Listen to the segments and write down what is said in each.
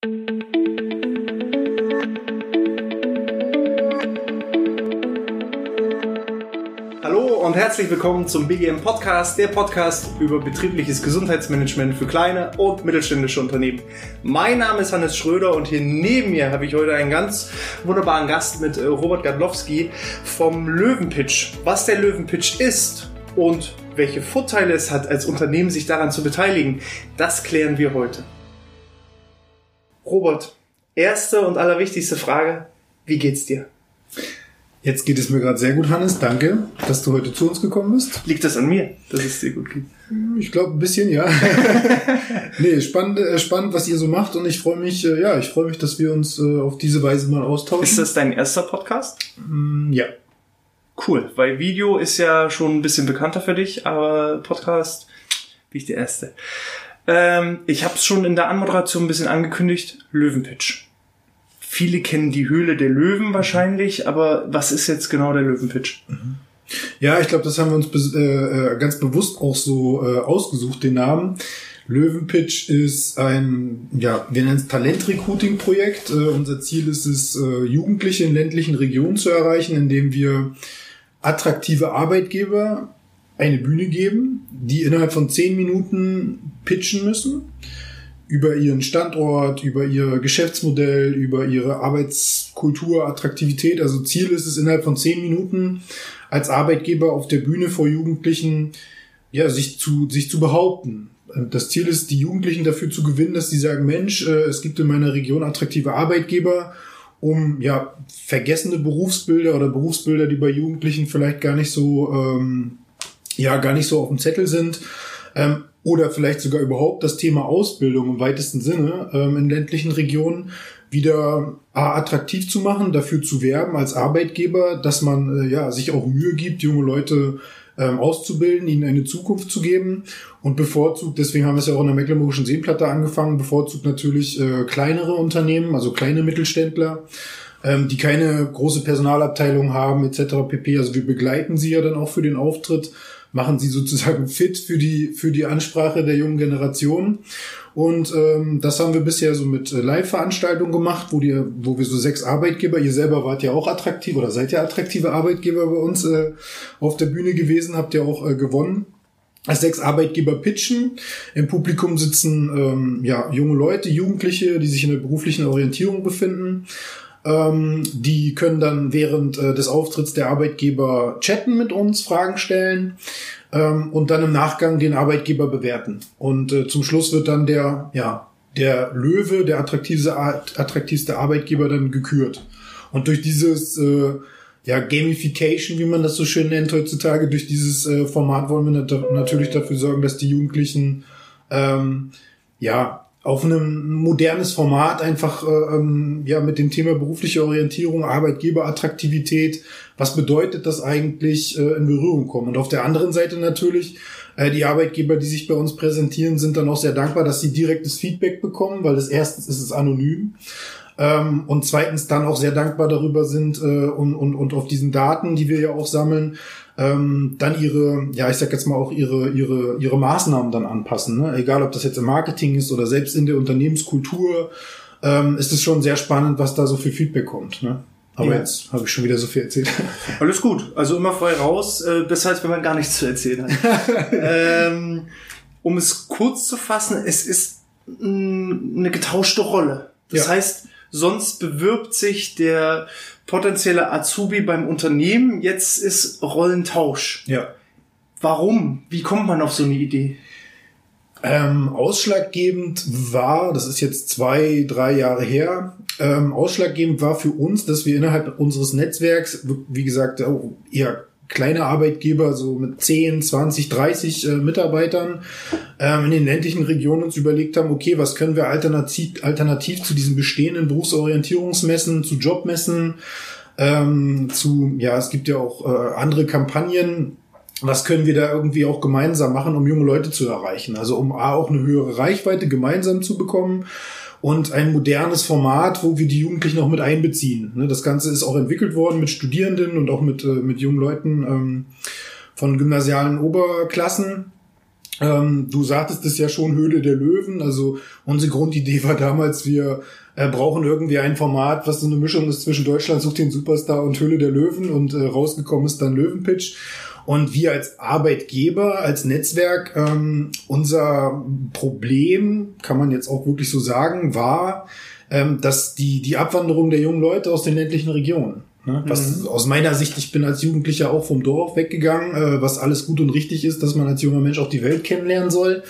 Hallo und herzlich willkommen zum BGM Podcast, der Podcast über betriebliches Gesundheitsmanagement für kleine und mittelständische Unternehmen. Mein Name ist Hannes Schröder und hier neben mir habe ich heute einen ganz wunderbaren Gast mit äh, Robert Gadlowski vom Löwenpitch. Was der Löwenpitch ist und welche Vorteile es hat, als Unternehmen sich daran zu beteiligen, das klären wir heute. Robert, erste und allerwichtigste Frage, wie geht's dir? Jetzt geht es mir gerade sehr gut, Hannes. Danke, dass du heute zu uns gekommen bist. Liegt das an mir, dass es dir gut geht? Ich glaube ein bisschen, ja. nee, spannend, äh, spannend, was ihr so macht und ich freue mich, äh, ja, ich freue mich, dass wir uns äh, auf diese Weise mal austauschen. Ist das dein erster Podcast? Mm, ja. Cool, weil Video ist ja schon ein bisschen bekannter für dich, aber Podcast bin ich der Erste. Ähm, ich habe es schon in der Anmoderation ein bisschen angekündigt, Löwenpitch. Viele kennen die Höhle der Löwen wahrscheinlich, aber was ist jetzt genau der Löwenpitch? Ja, ich glaube, das haben wir uns be äh, ganz bewusst auch so äh, ausgesucht, den Namen. Löwenpitch ist ein, ja, wir nennen es Talent-Recruiting-Projekt. Äh, unser Ziel ist es, äh, Jugendliche in ländlichen Regionen zu erreichen, indem wir attraktive Arbeitgeber eine Bühne geben, die innerhalb von zehn Minuten pitchen müssen über ihren Standort, über ihr Geschäftsmodell, über ihre Arbeitskultur, Attraktivität. Also Ziel ist es innerhalb von zehn Minuten als Arbeitgeber auf der Bühne vor Jugendlichen, ja, sich zu, sich zu behaupten. Das Ziel ist, die Jugendlichen dafür zu gewinnen, dass sie sagen, Mensch, äh, es gibt in meiner Region attraktive Arbeitgeber, um ja vergessene Berufsbilder oder Berufsbilder, die bei Jugendlichen vielleicht gar nicht so ähm, ja gar nicht so auf dem Zettel sind, ähm, oder vielleicht sogar überhaupt das Thema Ausbildung im weitesten Sinne ähm, in ländlichen Regionen wieder A, attraktiv zu machen, dafür zu werben als Arbeitgeber, dass man äh, ja sich auch Mühe gibt, junge Leute ähm, auszubilden, ihnen eine Zukunft zu geben und bevorzugt, deswegen haben wir es ja auch in der Mecklenburgischen Seenplatte angefangen, bevorzugt natürlich äh, kleinere Unternehmen, also kleine Mittelständler, ähm, die keine große Personalabteilung haben etc. pp. Also wir begleiten sie ja dann auch für den Auftritt machen sie sozusagen fit für die, für die Ansprache der jungen Generation. Und ähm, das haben wir bisher so mit äh, Live-Veranstaltungen gemacht, wo, die, wo wir so sechs Arbeitgeber, ihr selber wart ja auch attraktiv oder seid ja attraktive Arbeitgeber bei uns äh, auf der Bühne gewesen, habt ihr auch äh, gewonnen als sechs Arbeitgeber pitchen. Im Publikum sitzen ähm, ja junge Leute, Jugendliche, die sich in der beruflichen Orientierung befinden. Ähm, die können dann während äh, des Auftritts der Arbeitgeber chatten mit uns, Fragen stellen ähm, und dann im Nachgang den Arbeitgeber bewerten. Und äh, zum Schluss wird dann der, ja, der Löwe, der attraktivste, attraktivste Arbeitgeber dann gekürt. Und durch dieses äh, ja, Gamification, wie man das so schön nennt heutzutage, durch dieses äh, Format wollen wir nat natürlich dafür sorgen, dass die Jugendlichen ähm, ja auf einem modernes Format einfach äh, ähm, ja mit dem Thema berufliche Orientierung, Arbeitgeberattraktivität, was bedeutet das eigentlich äh, in Berührung kommen. Und auf der anderen Seite natürlich äh, die Arbeitgeber, die sich bei uns präsentieren, sind dann auch sehr dankbar, dass sie direktes Feedback bekommen, weil das erstens ist es anonym ähm, und zweitens dann auch sehr dankbar darüber sind äh, und, und, und auf diesen Daten, die wir ja auch sammeln, ähm, dann ihre, ja, ich sag jetzt mal auch ihre, ihre, ihre Maßnahmen dann anpassen. Ne? Egal, ob das jetzt im Marketing ist oder selbst in der Unternehmenskultur, ähm, ist es schon sehr spannend, was da so viel Feedback kommt. Ne? Aber ja. jetzt habe ich schon wieder so viel erzählt. Alles gut. Also immer frei raus, äh, besser als wenn man gar nichts zu erzählen hat. ähm, um es kurz zu fassen, es ist mh, eine getauschte Rolle. Das ja. heißt, sonst bewirbt sich der potenzielle Azubi beim Unternehmen, jetzt ist Rollentausch. Ja. Warum? Wie kommt man auf so eine Idee? Ähm, ausschlaggebend war, das ist jetzt zwei, drei Jahre her, ähm, ausschlaggebend war für uns, dass wir innerhalb unseres Netzwerks, wie gesagt, eher kleine Arbeitgeber, so mit 10, 20, 30 äh, Mitarbeitern ähm, in den ländlichen Regionen uns überlegt haben, okay, was können wir alternativ, alternativ zu diesen bestehenden Berufsorientierungsmessen, zu Jobmessen, ähm, zu, ja, es gibt ja auch äh, andere Kampagnen, was können wir da irgendwie auch gemeinsam machen, um junge Leute zu erreichen? Also um A, auch eine höhere Reichweite gemeinsam zu bekommen und ein modernes Format, wo wir die Jugendlichen auch mit einbeziehen. Ne, das Ganze ist auch entwickelt worden mit Studierenden und auch mit, äh, mit jungen Leuten ähm, von gymnasialen Oberklassen. Ähm, du sagtest es ja schon, Höhle der Löwen. Also unsere Grundidee war damals, wir äh, brauchen irgendwie ein Format, was so eine Mischung ist zwischen Deutschland sucht den Superstar und Höhle der Löwen und äh, rausgekommen ist dann Löwenpitch. Und wir als Arbeitgeber, als Netzwerk, ähm, unser Problem, kann man jetzt auch wirklich so sagen, war, ähm, dass die, die Abwanderung der jungen Leute aus den ländlichen Regionen. Ne? Was mhm. aus meiner Sicht, ich bin als Jugendlicher auch vom Dorf weggegangen, äh, was alles gut und richtig ist, dass man als junger Mensch auch die Welt kennenlernen soll.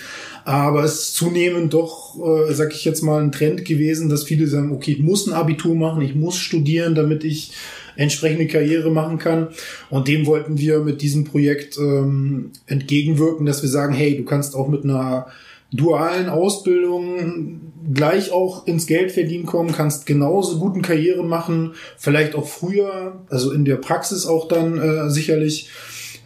Aber es ist zunehmend doch, äh, sag ich jetzt mal, ein Trend gewesen, dass viele sagen, okay, ich muss ein Abitur machen, ich muss studieren, damit ich entsprechende Karriere machen kann. Und dem wollten wir mit diesem Projekt ähm, entgegenwirken, dass wir sagen, hey, du kannst auch mit einer dualen Ausbildung gleich auch ins Geld verdienen kommen, kannst genauso guten Karrieren machen, vielleicht auch früher, also in der Praxis auch dann äh, sicherlich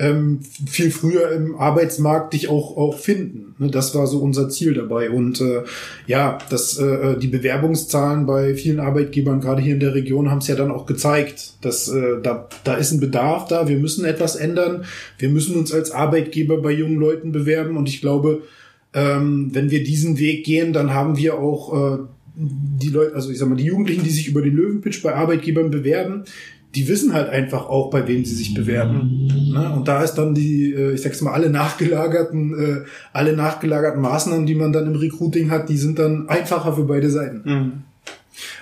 ähm, viel früher im Arbeitsmarkt dich auch, auch finden. Ne, das war so unser Ziel dabei. Und äh, ja, das, äh, die Bewerbungszahlen bei vielen Arbeitgebern, gerade hier in der Region, haben es ja dann auch gezeigt, dass äh, da, da ist ein Bedarf da, wir müssen etwas ändern, wir müssen uns als Arbeitgeber bei jungen Leuten bewerben und ich glaube, ähm, wenn wir diesen Weg gehen, dann haben wir auch äh, die Leute, also ich sag mal, die Jugendlichen, die sich über den Löwenpitch bei Arbeitgebern bewerben, die wissen halt einfach auch, bei wem sie sich bewerben. Ne? Und da ist dann die, äh, ich sag's mal, alle nachgelagerten, äh, alle nachgelagerten Maßnahmen, die man dann im Recruiting hat, die sind dann einfacher für beide Seiten. Mhm.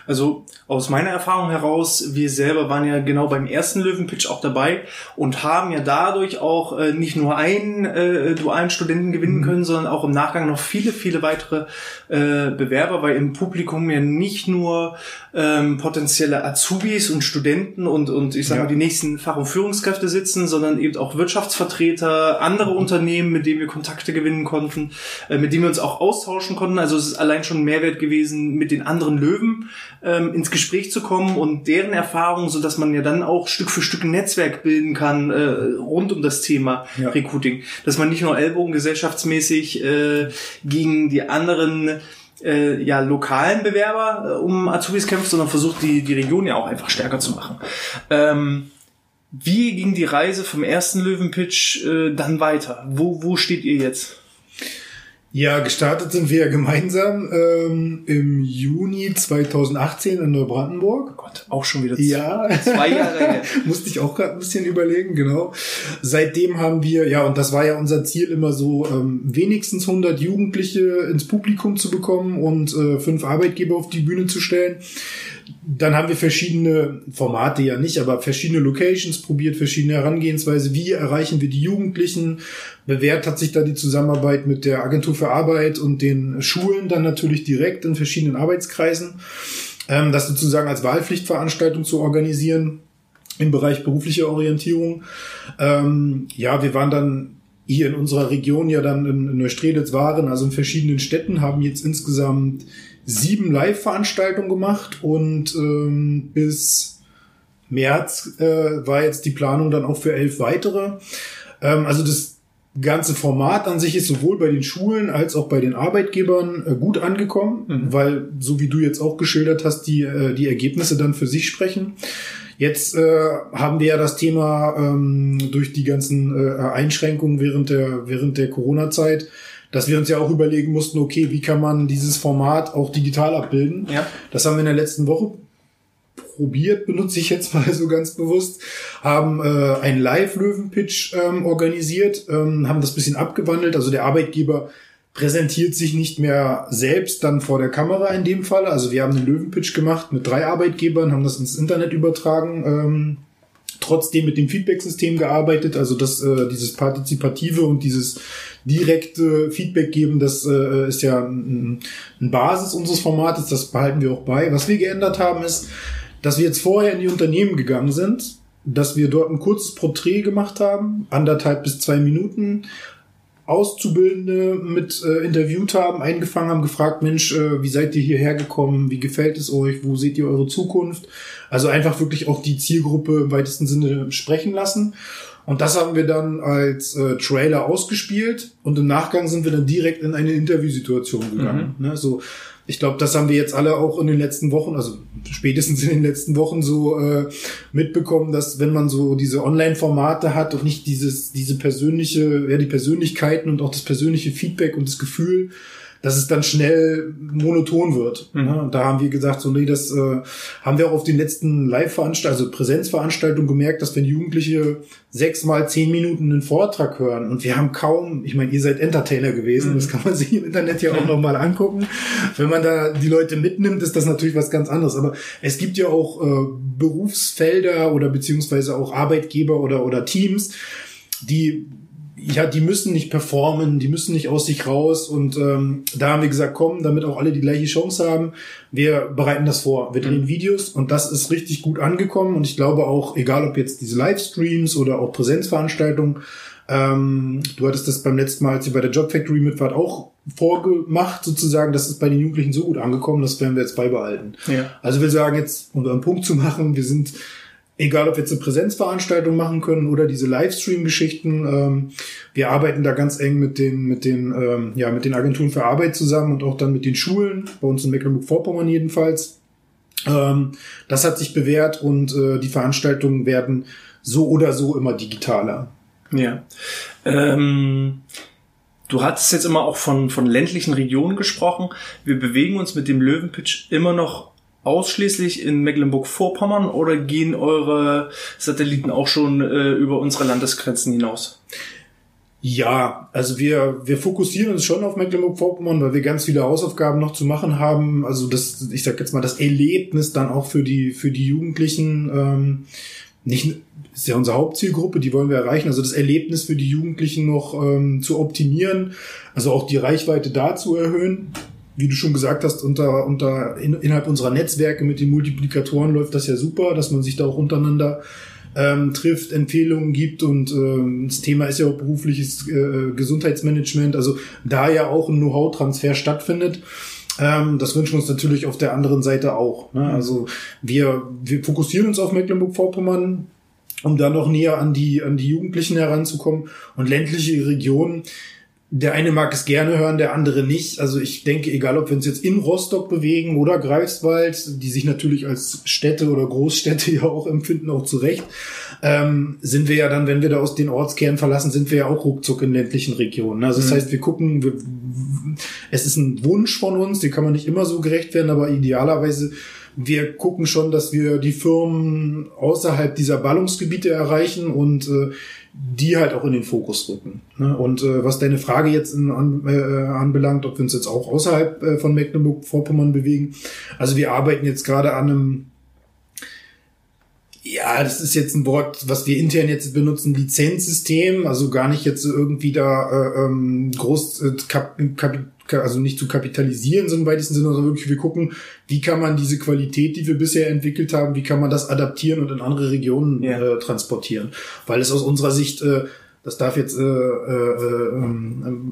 Also aus meiner Erfahrung heraus, wir selber waren ja genau beim ersten Löwenpitch auch dabei und haben ja dadurch auch äh, nicht nur einen äh, dualen Studenten gewinnen mhm. können, sondern auch im Nachgang noch viele, viele weitere äh, Bewerber, weil im Publikum ja nicht nur ähm, potenzielle Azubis und Studenten und, und ich sage ja. mal die nächsten Fach- und Führungskräfte sitzen, sondern eben auch Wirtschaftsvertreter, andere Unternehmen, mit denen wir Kontakte gewinnen konnten, äh, mit denen wir uns auch austauschen konnten. Also es ist allein schon ein Mehrwert gewesen, mit den anderen Löwen ähm, ins Gespräch zu kommen und deren Erfahrungen, so dass man ja dann auch Stück für Stück ein Netzwerk bilden kann äh, rund um das Thema ja. Recruiting, dass man nicht nur Ellbogen gesellschaftsmäßig äh, gegen die anderen äh, ja, lokalen Bewerber äh, um Azubis kämpft, sondern versucht die, die Region ja auch einfach stärker zu machen. Ähm, wie ging die Reise vom ersten Löwenpitch äh, dann weiter? Wo, wo steht ihr jetzt? Ja, gestartet sind wir ja gemeinsam ähm, im Juni 2018 in Neubrandenburg. Oh Gott, auch schon wieder zwei, ja. zwei Jahre her. Musste ich auch gerade ein bisschen überlegen, genau. Seitdem haben wir, ja, und das war ja unser Ziel immer so, ähm, wenigstens 100 Jugendliche ins Publikum zu bekommen und äh, fünf Arbeitgeber auf die Bühne zu stellen dann haben wir verschiedene Formate ja nicht, aber verschiedene Locations probiert, verschiedene Herangehensweise. Wie erreichen wir die Jugendlichen? Bewährt hat sich da die Zusammenarbeit mit der Agentur für Arbeit und den Schulen dann natürlich direkt in verschiedenen Arbeitskreisen, ähm, das sozusagen als Wahlpflichtveranstaltung zu organisieren im Bereich berufliche Orientierung. Ähm, ja, wir waren dann hier in unserer Region ja dann in Neustrelitz waren, also in verschiedenen Städten, haben jetzt insgesamt sieben Live-Veranstaltungen gemacht und ähm, bis März äh, war jetzt die Planung dann auch für elf weitere. Ähm, also das ganze Format an sich ist sowohl bei den Schulen als auch bei den Arbeitgebern äh, gut angekommen, mhm. weil so wie du jetzt auch geschildert hast, die äh, die Ergebnisse dann für sich sprechen. Jetzt äh, haben wir ja das Thema ähm, durch die ganzen äh, Einschränkungen während der während der Corona-Zeit dass wir uns ja auch überlegen mussten, okay, wie kann man dieses Format auch digital abbilden? Ja. Das haben wir in der letzten Woche probiert, benutze ich jetzt mal so ganz bewusst, haben äh, einen Live-Löwen-Pitch ähm, organisiert, ähm, haben das bisschen abgewandelt. Also der Arbeitgeber präsentiert sich nicht mehr selbst dann vor der Kamera in dem Fall. Also wir haben einen Löwen-Pitch gemacht mit drei Arbeitgebern, haben das ins Internet übertragen. Ähm, trotzdem mit dem Feedback-System gearbeitet, also das, äh, dieses Partizipative und dieses direkte Feedback geben, das äh, ist ja ein, ein Basis unseres Formates, das behalten wir auch bei. Was wir geändert haben, ist, dass wir jetzt vorher in die Unternehmen gegangen sind, dass wir dort ein kurzes Porträt gemacht haben, anderthalb bis zwei Minuten, Auszubildende mit äh, interviewt haben, eingefangen haben, gefragt, Mensch, äh, wie seid ihr hierher gekommen? Wie gefällt es euch? Wo seht ihr eure Zukunft? Also einfach wirklich auch die Zielgruppe im weitesten Sinne sprechen lassen. Und das haben wir dann als äh, Trailer ausgespielt und im Nachgang sind wir dann direkt in eine Interviewsituation gegangen. Mhm. Ne, so, Ich glaube, das haben wir jetzt alle auch in den letzten Wochen, also spätestens in den letzten Wochen so äh, mitbekommen, dass wenn man so diese Online-Formate hat und nicht dieses, diese persönliche, ja, die Persönlichkeiten und auch das persönliche Feedback und das Gefühl, dass es dann schnell monoton wird. Mhm. Und da haben wir gesagt, so nee, das äh, haben wir auch auf den letzten Live-Veranstaltungen, also Präsenzveranstaltungen gemerkt, dass wenn Jugendliche sechs mal zehn Minuten einen Vortrag hören und wir haben kaum, ich meine, ihr seid Entertainer gewesen, mhm. das kann man sich im Internet ja auch nochmal angucken. Wenn man da die Leute mitnimmt, ist das natürlich was ganz anderes. Aber es gibt ja auch äh, Berufsfelder oder beziehungsweise auch Arbeitgeber oder, oder Teams, die ja, die müssen nicht performen, die müssen nicht aus sich raus. Und ähm, da haben wir gesagt, komm, damit auch alle die gleiche Chance haben, wir bereiten das vor. Wir drehen mhm. Videos und das ist richtig gut angekommen. Und ich glaube auch, egal ob jetzt diese Livestreams oder auch Präsenzveranstaltungen, ähm, du hattest das beim letzten Mal, als ihr bei der Job Factory mit wart, auch vorgemacht sozusagen. Das ist bei den Jugendlichen so gut angekommen, das werden wir jetzt beibehalten. Ja. Also wir sagen jetzt, um einen Punkt zu machen, wir sind egal ob wir jetzt eine Präsenzveranstaltung machen können oder diese Livestream-Geschichten. Ähm, wir arbeiten da ganz eng mit den, mit den, ähm, ja, mit den Agenturen für Arbeit zusammen und auch dann mit den Schulen, bei uns in Mecklenburg-Vorpommern jedenfalls. Ähm, das hat sich bewährt und äh, die Veranstaltungen werden so oder so immer digitaler. Ja. Ähm, du hattest jetzt immer auch von, von ländlichen Regionen gesprochen. Wir bewegen uns mit dem Löwenpitch immer noch ausschließlich in Mecklenburg-Vorpommern oder gehen eure Satelliten auch schon äh, über unsere Landesgrenzen hinaus? Ja, also wir, wir fokussieren uns schon auf Mecklenburg-Vorpommern, weil wir ganz viele Hausaufgaben noch zu machen haben. Also das, ich sag jetzt mal, das Erlebnis dann auch für die, für die Jugendlichen, ähm, nicht, ist ja unsere Hauptzielgruppe, die wollen wir erreichen. Also das Erlebnis für die Jugendlichen noch ähm, zu optimieren, also auch die Reichweite da zu erhöhen wie du schon gesagt hast, unter, unter in, innerhalb unserer Netzwerke mit den Multiplikatoren läuft das ja super, dass man sich da auch untereinander ähm, trifft, Empfehlungen gibt und ähm, das Thema ist ja auch berufliches äh, Gesundheitsmanagement, also da ja auch ein Know-how-Transfer stattfindet. Ähm, das wünschen wir uns natürlich auf der anderen Seite auch. Ne? Also wir, wir fokussieren uns auf Mecklenburg-Vorpommern, um da noch näher an die, an die Jugendlichen heranzukommen und ländliche Regionen der eine mag es gerne hören, der andere nicht. Also ich denke, egal ob wir uns jetzt in Rostock bewegen oder Greifswald, die sich natürlich als Städte oder Großstädte ja auch empfinden, auch zu Recht, ähm, sind wir ja dann, wenn wir da aus den Ortskern verlassen, sind wir ja auch ruckzuck in ländlichen Regionen. Also das mhm. heißt, wir gucken, wir, es ist ein Wunsch von uns, den kann man nicht immer so gerecht werden, aber idealerweise wir gucken schon, dass wir die Firmen außerhalb dieser Ballungsgebiete erreichen und äh, die halt auch in den Fokus rücken. Ne? Und äh, was deine Frage jetzt in, an, äh, anbelangt, ob wir uns jetzt auch außerhalb äh, von Mecklenburg-Vorpommern bewegen. Also wir arbeiten jetzt gerade an einem ja, das ist jetzt ein Wort, was wir intern jetzt benutzen, Lizenzsystem, also gar nicht jetzt irgendwie da äh, ähm, groß äh, kap, kap, also nicht zu kapitalisieren, so im weitesten Sinne, sondern wirklich wir gucken, wie kann man diese Qualität, die wir bisher entwickelt haben, wie kann man das adaptieren und in andere Regionen ja. äh, transportieren. Weil es aus unserer Sicht äh, das darf jetzt, äh, äh, äh,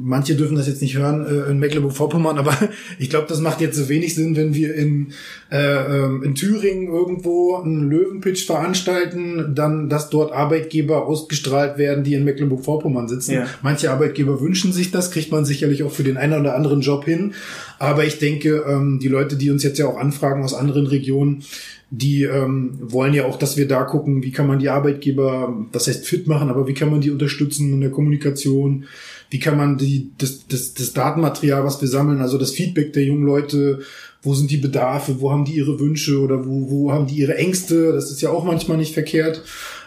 manche dürfen das jetzt nicht hören äh, in Mecklenburg-Vorpommern, aber ich glaube, das macht jetzt so wenig Sinn, wenn wir in, äh, ähm, in Thüringen irgendwo einen Löwenpitch veranstalten, dann, dass dort Arbeitgeber ausgestrahlt werden, die in Mecklenburg-Vorpommern sitzen. Ja. Manche Arbeitgeber wünschen sich das, kriegt man sicherlich auch für den einen oder anderen Job hin. Aber ich denke, ähm, die Leute, die uns jetzt ja auch anfragen aus anderen Regionen, die ähm, wollen ja auch, dass wir da gucken, wie kann man die Arbeitgeber, das heißt fit machen, aber wie kann man die unterstützen in der Kommunikation, wie kann man die, das, das, das Datenmaterial, was wir sammeln, also das Feedback der jungen Leute, wo sind die Bedarfe, wo haben die ihre Wünsche oder wo, wo haben die ihre Ängste, das ist ja auch manchmal nicht verkehrt.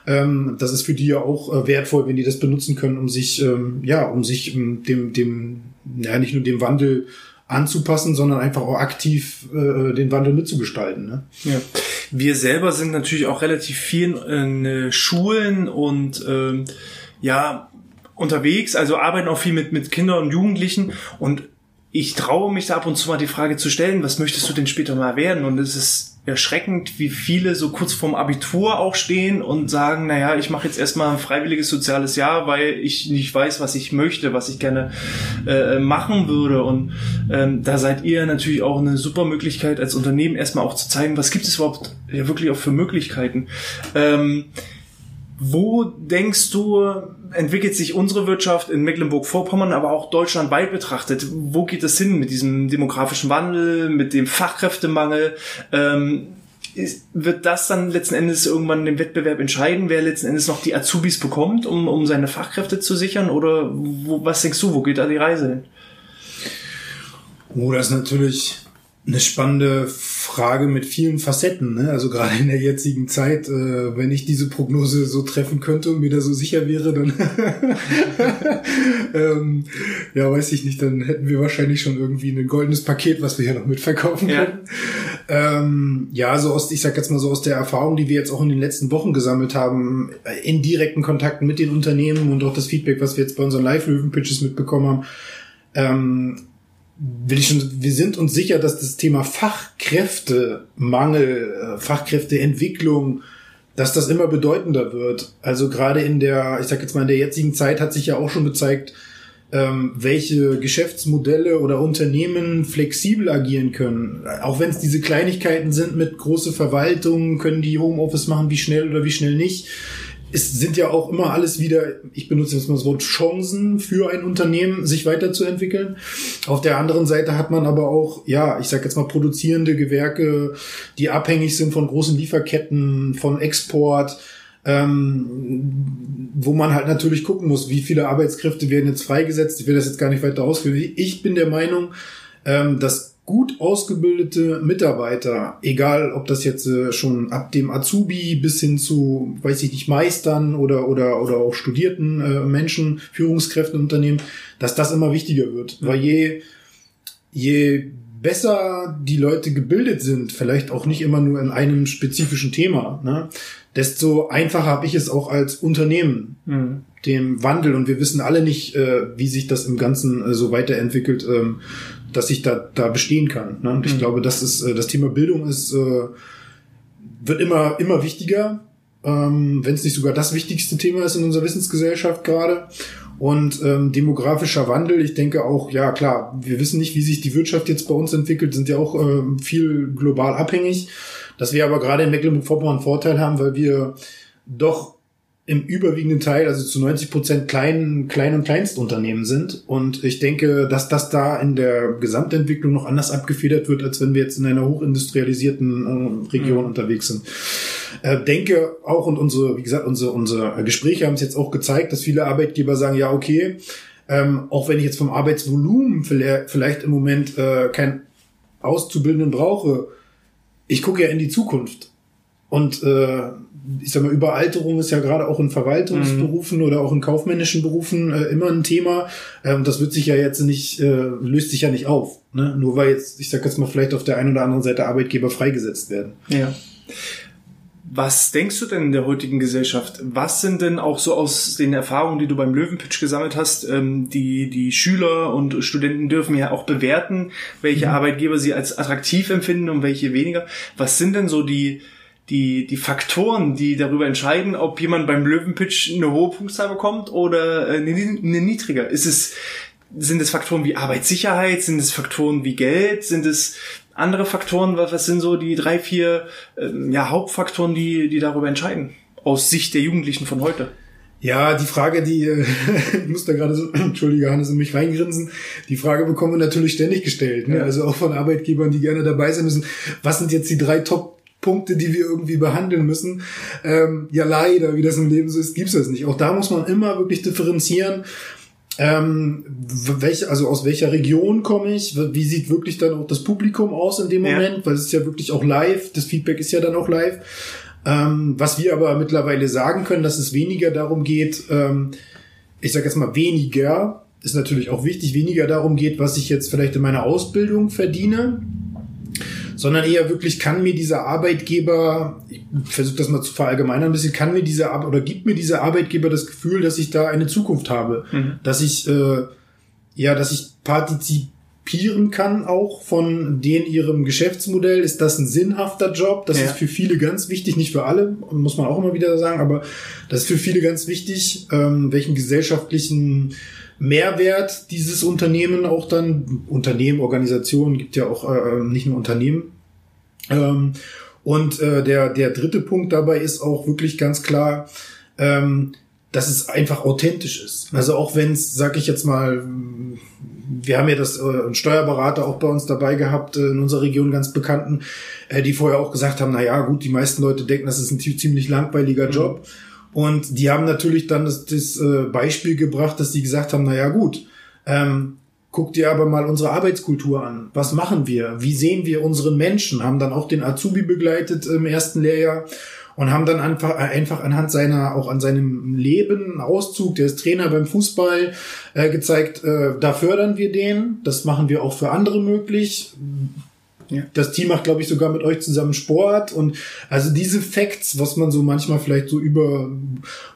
Ähm, das ist für die ja auch äh, wertvoll, wenn die das benutzen können, um sich, ähm, ja, um sich ähm, dem, dem, ja, nicht nur dem Wandel anzupassen, sondern einfach auch aktiv äh, den Wandel mitzugestalten. Ne? Ja. Wir selber sind natürlich auch relativ viel in äh, Schulen und ähm, ja unterwegs, also arbeiten auch viel mit, mit Kindern und Jugendlichen und ich traue mich da ab und zu mal die Frage zu stellen, was möchtest du denn später mal werden? Und es ist erschreckend, wie viele so kurz vorm Abitur auch stehen und sagen, naja, ich mache jetzt erstmal ein freiwilliges soziales Jahr, weil ich nicht weiß, was ich möchte, was ich gerne äh, machen würde. Und ähm, da seid ihr natürlich auch eine super Möglichkeit als Unternehmen erstmal auch zu zeigen, was gibt es überhaupt ja wirklich auch für Möglichkeiten. Ähm, Wo denkst du, entwickelt sich unsere Wirtschaft in Mecklenburg-Vorpommern, aber auch deutschlandweit betrachtet? Wo geht es hin mit diesem demografischen Wandel, mit dem Fachkräftemangel? Ähm, ist, wird das dann letzten Endes irgendwann den Wettbewerb entscheiden, wer letzten Endes noch die Azubis bekommt, um, um seine Fachkräfte zu sichern? Oder wo, was denkst du, wo geht da die Reise hin? Oh, das ist natürlich eine spannende Frage mit vielen Facetten. Ne? Also gerade in der jetzigen Zeit, äh, wenn ich diese Prognose so treffen könnte und mir da so sicher wäre, dann ähm, ja, weiß ich nicht, dann hätten wir wahrscheinlich schon irgendwie ein goldenes Paket, was wir hier noch mitverkaufen können. Ja, ähm, ja so aus, ich sag jetzt mal so aus der Erfahrung, die wir jetzt auch in den letzten Wochen gesammelt haben, in direkten Kontakten mit den Unternehmen und auch das Feedback, was wir jetzt bei unseren Live-Löwen-Pitches mitbekommen haben, ähm, will ich schon, wir sind uns sicher, dass das Thema Fachkräftemangel, äh, Fachkräfteentwicklung, dass das immer bedeutender wird. Also gerade in der, ich sag jetzt mal, in der jetzigen Zeit hat sich ja auch schon gezeigt, ähm, welche Geschäftsmodelle oder Unternehmen flexibel agieren können. Auch wenn es diese Kleinigkeiten sind mit große Verwaltungen, können die Homeoffice machen, wie schnell oder wie schnell nicht es sind ja auch immer alles wieder, ich benutze jetzt mal das Wort Chancen für ein Unternehmen, sich weiterzuentwickeln. Auf der anderen Seite hat man aber auch, ja, ich sage jetzt mal produzierende Gewerke, die abhängig sind von großen Lieferketten, von Export, ähm, wo man halt natürlich gucken muss, wie viele Arbeitskräfte werden jetzt freigesetzt. Ich will das jetzt gar nicht weiter ausführen. Ich bin der Meinung, ähm, dass gut ausgebildete Mitarbeiter, egal ob das jetzt äh, schon ab dem Azubi bis hin zu, weiß ich nicht, Meistern oder oder oder auch studierten äh, Menschen, Führungskräften im Unternehmen, dass das immer wichtiger wird, mhm. weil je je besser die Leute gebildet sind, vielleicht auch nicht immer nur in einem spezifischen Thema, ne, desto einfacher habe ich es auch als Unternehmen, mhm. dem Wandel. Und wir wissen alle nicht, äh, wie sich das im Ganzen äh, so weiterentwickelt. Ähm, dass ich da, da bestehen kann. Ne? Und ich mhm. glaube, das ist, äh, das Thema Bildung ist, äh, wird immer, immer wichtiger, ähm, wenn es nicht sogar das wichtigste Thema ist in unserer Wissensgesellschaft gerade. Und ähm, demografischer Wandel, ich denke auch, ja klar, wir wissen nicht, wie sich die Wirtschaft jetzt bei uns entwickelt, sind ja auch äh, viel global abhängig. Dass wir aber gerade in Mecklenburg-Vorpommern einen Vorteil haben, weil wir doch im überwiegenden Teil, also zu 90 Prozent kleinen, kleinen und Kleinstunternehmen sind. Und ich denke, dass das da in der Gesamtentwicklung noch anders abgefedert wird, als wenn wir jetzt in einer hochindustrialisierten äh, Region mhm. unterwegs sind. Äh, denke auch, und unsere, wie gesagt, unsere, unsere Gespräche haben es jetzt auch gezeigt, dass viele Arbeitgeber sagen, ja, okay, ähm, auch wenn ich jetzt vom Arbeitsvolumen vielleicht, im Moment äh, keinen Auszubildenden brauche, ich gucke ja in die Zukunft. Und äh, ich sag mal, Überalterung ist ja gerade auch in Verwaltungsberufen mhm. oder auch in kaufmännischen Berufen äh, immer ein Thema. Ähm, das wird sich ja jetzt nicht, äh, löst sich ja nicht auf. Ne? Nur weil jetzt, ich sag jetzt mal, vielleicht auf der einen oder anderen Seite Arbeitgeber freigesetzt werden. Ja. Was denkst du denn in der heutigen Gesellschaft? Was sind denn auch so aus den Erfahrungen, die du beim Löwenpitch gesammelt hast, ähm, die, die Schüler und Studenten dürfen ja auch bewerten, welche mhm. Arbeitgeber sie als attraktiv empfinden und welche weniger. Was sind denn so die, die, die Faktoren, die darüber entscheiden, ob jemand beim Löwenpitch eine hohe Punktzahl bekommt oder äh, eine, eine niedriger. Ist es, sind es Faktoren wie Arbeitssicherheit? Sind es Faktoren wie Geld? Sind es andere Faktoren? Was, was sind so die drei, vier ähm, ja, Hauptfaktoren, die, die darüber entscheiden? Aus Sicht der Jugendlichen von heute. Ja, die Frage, die, äh, ich muss da gerade so, Entschuldige, Hannes, in mich reingrinsen, die Frage bekommen wir natürlich ständig gestellt. Ne? Ja. Also auch von Arbeitgebern, die gerne dabei sein müssen. Was sind jetzt die drei Top Punkte, die wir irgendwie behandeln müssen. Ähm, ja, leider, wie das im Leben so ist, gibt's das nicht. Auch da muss man immer wirklich differenzieren. Ähm, welche, also aus welcher Region komme ich? Wie sieht wirklich dann auch das Publikum aus in dem Moment? Ja. Weil es ist ja wirklich auch live. Das Feedback ist ja dann auch live. Ähm, was wir aber mittlerweile sagen können, dass es weniger darum geht, ähm, ich sage jetzt mal weniger, ist natürlich auch wichtig, weniger darum geht, was ich jetzt vielleicht in meiner Ausbildung verdiene, sondern eher wirklich kann mir dieser Arbeitgeber, ich versuche das mal zu verallgemeinern ein bisschen, kann mir dieser oder gibt mir dieser Arbeitgeber das Gefühl, dass ich da eine Zukunft habe, mhm. dass ich äh, ja, dass ich partizipieren kann auch von den ihrem Geschäftsmodell. Ist das ein sinnhafter Job? Das ja. ist für viele ganz wichtig, nicht für alle, muss man auch immer wieder sagen, aber das ist für viele ganz wichtig, ähm, welchen gesellschaftlichen Mehrwert dieses Unternehmen auch dann, Unternehmen, Organisationen, gibt ja auch äh, nicht nur Unternehmen. Ähm, und äh, der, der dritte Punkt dabei ist auch wirklich ganz klar, ähm, dass es einfach authentisch ist. Also auch wenn es, sag ich jetzt mal, wir haben ja das äh, einen Steuerberater auch bei uns dabei gehabt, äh, in unserer Region ganz bekannten, äh, die vorher auch gesagt haben, na ja, gut, die meisten Leute denken, das ist ein ziemlich langweiliger mhm. Job. Und die haben natürlich dann das, das äh, Beispiel gebracht, dass die gesagt haben, na ja, gut, ähm, guck dir aber mal unsere Arbeitskultur an. Was machen wir? Wie sehen wir unseren Menschen? Haben dann auch den Azubi begleitet im ersten Lehrjahr und haben dann einfach, einfach anhand seiner, auch an seinem Leben, Auszug, der ist Trainer beim Fußball, äh, gezeigt, äh, da fördern wir den. Das machen wir auch für andere möglich. Ja. Das Team macht, glaube ich, sogar mit euch zusammen Sport. Und also diese Facts, was man so manchmal vielleicht so über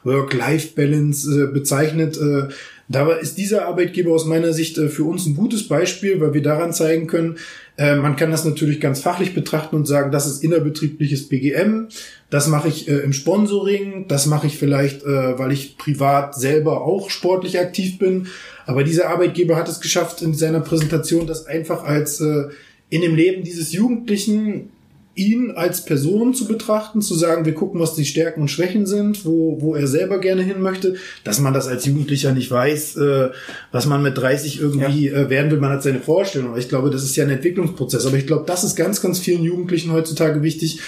Work-Life-Balance äh, bezeichnet, äh, Dabei ist dieser Arbeitgeber aus meiner Sicht äh, für uns ein gutes Beispiel, weil wir daran zeigen können, äh, man kann das natürlich ganz fachlich betrachten und sagen, das ist innerbetriebliches BGM, das mache ich äh, im Sponsoring, das mache ich vielleicht, weil ich privat selber auch sportlich aktiv bin. Aber dieser Arbeitgeber hat es geschafft, in seiner Präsentation das einfach als in dem Leben dieses Jugendlichen ihn als Person zu betrachten, zu sagen, wir gucken, was die Stärken und Schwächen sind, wo, wo er selber gerne hin möchte, dass man das als Jugendlicher nicht weiß, äh, was man mit 30 irgendwie ja. äh, werden will, man hat seine Vorstellung. Ich glaube, das ist ja ein Entwicklungsprozess. Aber ich glaube, das ist ganz, ganz vielen Jugendlichen heutzutage wichtig,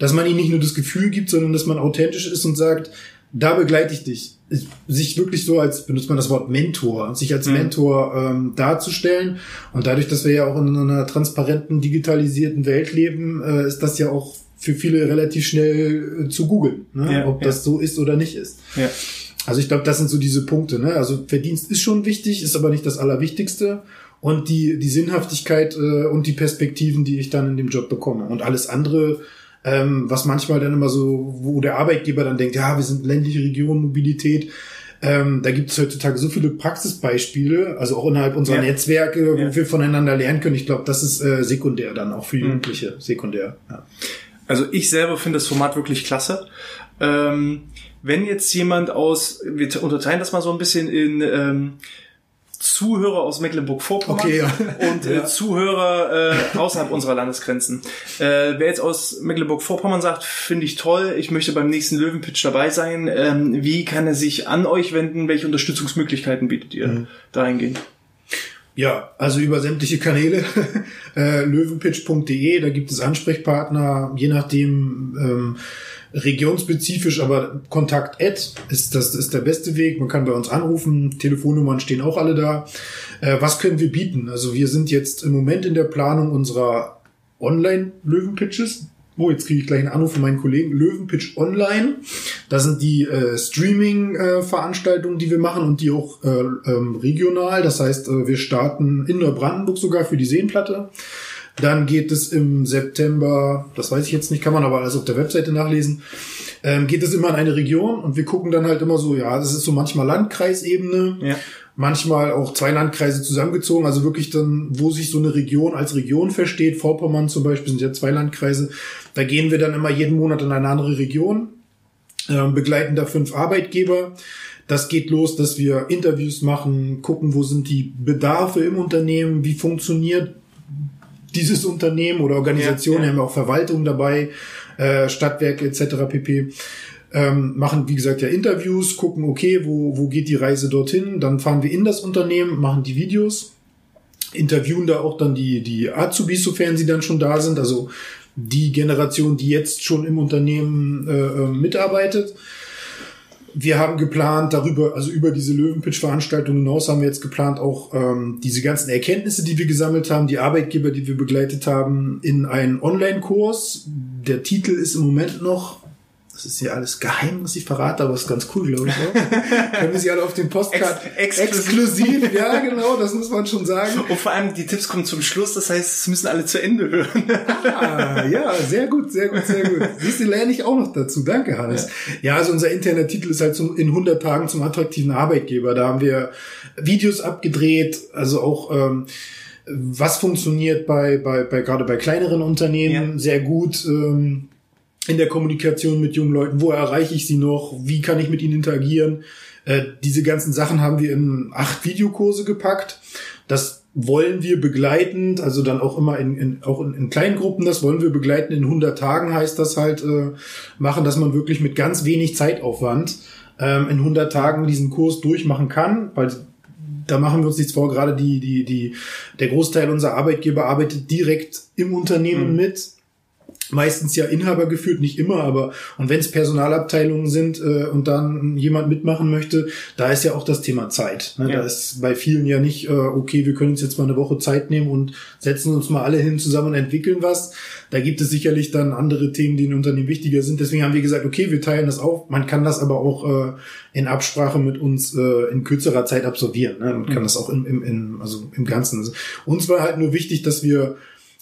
dass man ihnen nicht nur das Gefühl gibt, sondern dass man authentisch ist und sagt, da begleite ich dich. Sich wirklich so als, benutzt man das Wort Mentor, sich als mhm. Mentor ähm, darzustellen. Und dadurch, dass wir ja auch in einer transparenten, digitalisierten Welt leben, äh, ist das ja auch für viele relativ schnell äh, zu googeln, ne? ja, ob ja. das so ist oder nicht ist. Ja. Also ich glaube, das sind so diese Punkte. Ne? Also Verdienst ist schon wichtig, ist aber nicht das Allerwichtigste. Und die, die Sinnhaftigkeit äh, und die Perspektiven, die ich dann in dem Job bekomme. Und alles andere ähm, was manchmal dann immer so, wo der Arbeitgeber dann denkt, ja, wir sind ländliche Region, Mobilität. Ähm, da gibt es heutzutage so viele Praxisbeispiele, also auch innerhalb unserer ja. Netzwerke, wo ja. wir voneinander lernen können. Ich glaube, das ist äh, sekundär dann auch für mhm. Jugendliche, mhm. sekundär. Ja. Also ich selber finde das Format wirklich klasse. Ähm, wenn jetzt jemand aus, wir unterteilen das mal so ein bisschen in ähm, Zuhörer aus Mecklenburg-Vorpommern okay, ja. und äh, ja. Zuhörer äh, außerhalb unserer Landesgrenzen. Äh, wer jetzt aus Mecklenburg-Vorpommern sagt, finde ich toll, ich möchte beim nächsten Löwenpitch dabei sein, ähm, wie kann er sich an euch wenden? Welche Unterstützungsmöglichkeiten bietet ihr mhm. dahingehend? Ja, also über sämtliche Kanäle, äh, löwenpitch.de, da gibt es Ansprechpartner, je nachdem, ähm, regionspezifisch, aber Kontakt Ad ist das ist der beste Weg. Man kann bei uns anrufen, Telefonnummern stehen auch alle da. Äh, was können wir bieten? Also wir sind jetzt im Moment in der Planung unserer Online-Löwenpitches. Oh, jetzt kriege ich gleich einen Anruf von meinen Kollegen. Löwenpitch Online. Das sind die äh, Streaming-Veranstaltungen, äh, die wir machen und die auch äh, ähm, regional. Das heißt, äh, wir starten in Neubrandenburg sogar für die Seenplatte. Dann geht es im September, das weiß ich jetzt nicht, kann man aber alles auf der Webseite nachlesen, ähm, geht es immer in eine Region und wir gucken dann halt immer so, ja, das ist so manchmal Landkreisebene, ja. manchmal auch zwei Landkreise zusammengezogen, also wirklich dann, wo sich so eine Region als Region versteht, Vorpommern zum Beispiel sind ja zwei Landkreise, da gehen wir dann immer jeden Monat in eine andere Region, äh, begleiten da fünf Arbeitgeber, das geht los, dass wir Interviews machen, gucken, wo sind die Bedarfe im Unternehmen, wie funktioniert dieses Unternehmen oder Organisationen, ja, ja. haben auch Verwaltung dabei, äh, Stadtwerke etc. pp. Ähm, machen, wie gesagt, ja Interviews, gucken, okay, wo, wo geht die Reise dorthin, dann fahren wir in das Unternehmen, machen die Videos, interviewen da auch dann die, die Azubis, sofern sie dann schon da sind, also die Generation, die jetzt schon im Unternehmen äh, äh mitarbeitet wir haben geplant, darüber, also über diese Löwenpitch-Veranstaltung hinaus haben wir jetzt geplant, auch ähm, diese ganzen Erkenntnisse, die wir gesammelt haben, die Arbeitgeber, die wir begleitet haben, in einen Online-Kurs. Der Titel ist im Moment noch das ist ja alles geheim, was ich verrate, aber ist ganz cool, glaube ich. Auch. Können wir sie alle auf den Postcard Ex exklusiv. exklusiv. Ja, genau, das muss man schon sagen. Und vor allem die Tipps kommen zum Schluss, das heißt, es müssen alle zu Ende hören. ah, ja, sehr gut, sehr gut, sehr gut. Siehst du, lerne ich auch noch dazu. Danke, Hannes. Ja, ja also unser interner Titel ist halt zum, in 100 Tagen zum attraktiven Arbeitgeber. Da haben wir Videos abgedreht, also auch ähm, was funktioniert bei, bei, bei gerade bei kleineren Unternehmen ja. sehr gut. Ähm, in der Kommunikation mit jungen Leuten, wo erreiche ich sie noch, wie kann ich mit ihnen interagieren. Äh, diese ganzen Sachen haben wir in acht Videokurse gepackt. Das wollen wir begleitend, also dann auch immer in, in auch in, in kleinen Gruppen, das wollen wir begleiten in 100 Tagen heißt das halt äh, machen, dass man wirklich mit ganz wenig Zeitaufwand ähm, in 100 Tagen diesen Kurs durchmachen kann, weil da machen wir uns nichts vor, gerade die, die, die, der Großteil unserer Arbeitgeber arbeitet direkt im Unternehmen mhm. mit meistens ja Inhaber geführt, nicht immer, aber und wenn es Personalabteilungen sind äh, und dann jemand mitmachen möchte, da ist ja auch das Thema Zeit. Ne? Ja. Da ist bei vielen ja nicht, äh, okay, wir können uns jetzt mal eine Woche Zeit nehmen und setzen uns mal alle hin zusammen und entwickeln was. Da gibt es sicherlich dann andere Themen, die in Unternehmen wichtiger sind. Deswegen haben wir gesagt, okay, wir teilen das auf. Man kann das aber auch äh, in Absprache mit uns äh, in kürzerer Zeit absolvieren. Ne? Man kann mhm. das auch im, im, im, also im Ganzen. Also uns war halt nur wichtig, dass wir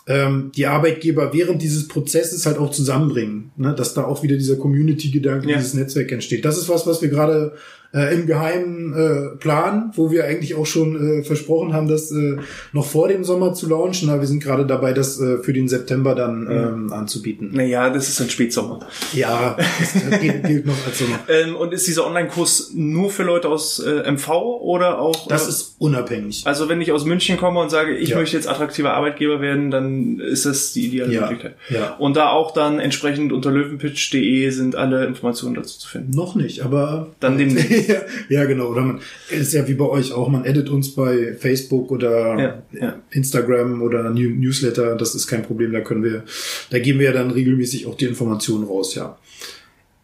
ähm, die Arbeitgeber während dieses Prozesses halt auch zusammenbringen, ne? dass da auch wieder dieser Community-Gedanke, ja. dieses Netzwerk entsteht. Das ist was, was wir gerade äh, im geheimen äh, Plan, wo wir eigentlich auch schon äh, versprochen haben, das äh, noch vor dem Sommer zu launchen. Aber wir sind gerade dabei, das äh, für den September dann ähm, anzubieten. Naja, das ist ein Spätsommer. Ja, das gilt, gilt noch als Sommer. ähm, und ist dieser Online-Kurs nur für Leute aus äh, MV oder auch? Das oder? ist unabhängig. Also wenn ich aus München komme und sage, ich ja. möchte jetzt attraktiver Arbeitgeber werden, dann ist das die ideale ja. Möglichkeit. Ja. Und da auch dann entsprechend unter löwenpitch.de sind alle Informationen dazu zu finden. Noch nicht, aber dann demnächst. ja, ja, genau. Oder man ist ja wie bei euch auch, man edit uns bei Facebook oder ja, ja. Instagram oder Newsletter, das ist kein Problem, da können wir, da geben wir ja dann regelmäßig auch die Informationen raus, ja.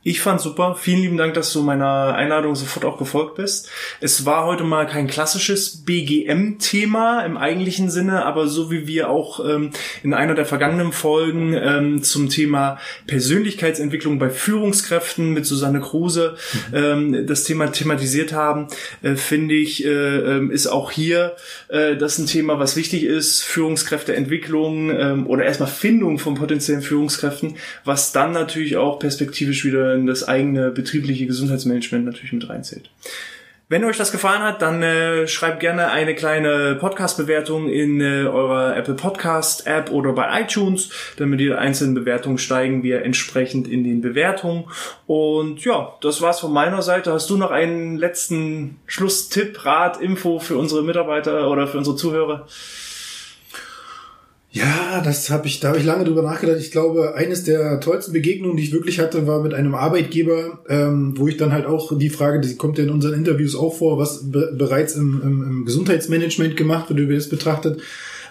Ich fand super. Vielen lieben Dank, dass du meiner Einladung sofort auch gefolgt bist. Es war heute mal kein klassisches BGM-Thema im eigentlichen Sinne, aber so wie wir auch ähm, in einer der vergangenen Folgen ähm, zum Thema Persönlichkeitsentwicklung bei Führungskräften mit Susanne Kruse mhm. ähm, das Thema thematisiert haben, äh, finde ich, äh, ähm, ist auch hier äh, das ein Thema, was wichtig ist. Führungskräfteentwicklung ähm, oder erstmal Findung von potenziellen Führungskräften, was dann natürlich auch perspektivisch wieder in das eigene betriebliche Gesundheitsmanagement natürlich mit reinzählt. Wenn euch das gefallen hat, dann äh, schreibt gerne eine kleine Podcast-Bewertung in äh, eurer Apple Podcast App oder bei iTunes, damit die einzelnen Bewertungen steigen wir entsprechend in den Bewertungen. Und ja, das war's von meiner Seite. Hast du noch einen letzten Schlusstipp, Rat, Info für unsere Mitarbeiter oder für unsere Zuhörer? Ja, das habe ich, da habe ich lange drüber nachgedacht. Ich glaube, eines der tollsten Begegnungen, die ich wirklich hatte, war mit einem Arbeitgeber, ähm, wo ich dann halt auch die Frage, die kommt ja in unseren Interviews auch vor, was be bereits im, im, im, Gesundheitsmanagement gemacht wird, wie das betrachtet.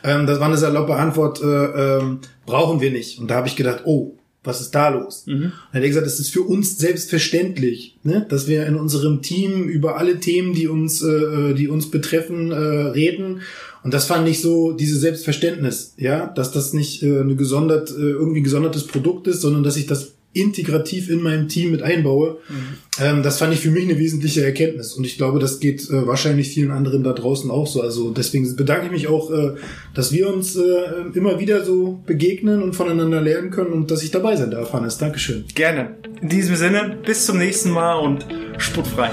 Ähm, das war eine saloppe Antwort, äh, ähm, brauchen wir nicht. Und da habe ich gedacht, oh, was ist da los? Mhm. Dann hat er gesagt, es ist für uns selbstverständlich, ne, dass wir in unserem Team über alle Themen, die uns, äh, die uns betreffen, äh, reden und das fand ich so, diese Selbstverständnis, ja, dass das nicht äh, eine gesondert, äh, irgendwie gesondertes Produkt ist, sondern dass ich das integrativ in meinem Team mit einbaue. Mhm. Ähm, das fand ich für mich eine wesentliche Erkenntnis. Und ich glaube, das geht äh, wahrscheinlich vielen anderen da draußen auch so. Also deswegen bedanke ich mich auch, äh, dass wir uns äh, immer wieder so begegnen und voneinander lernen können und dass ich dabei sein darf, Hannes. Dankeschön. Gerne. In diesem Sinne, bis zum nächsten Mal und sportfrei.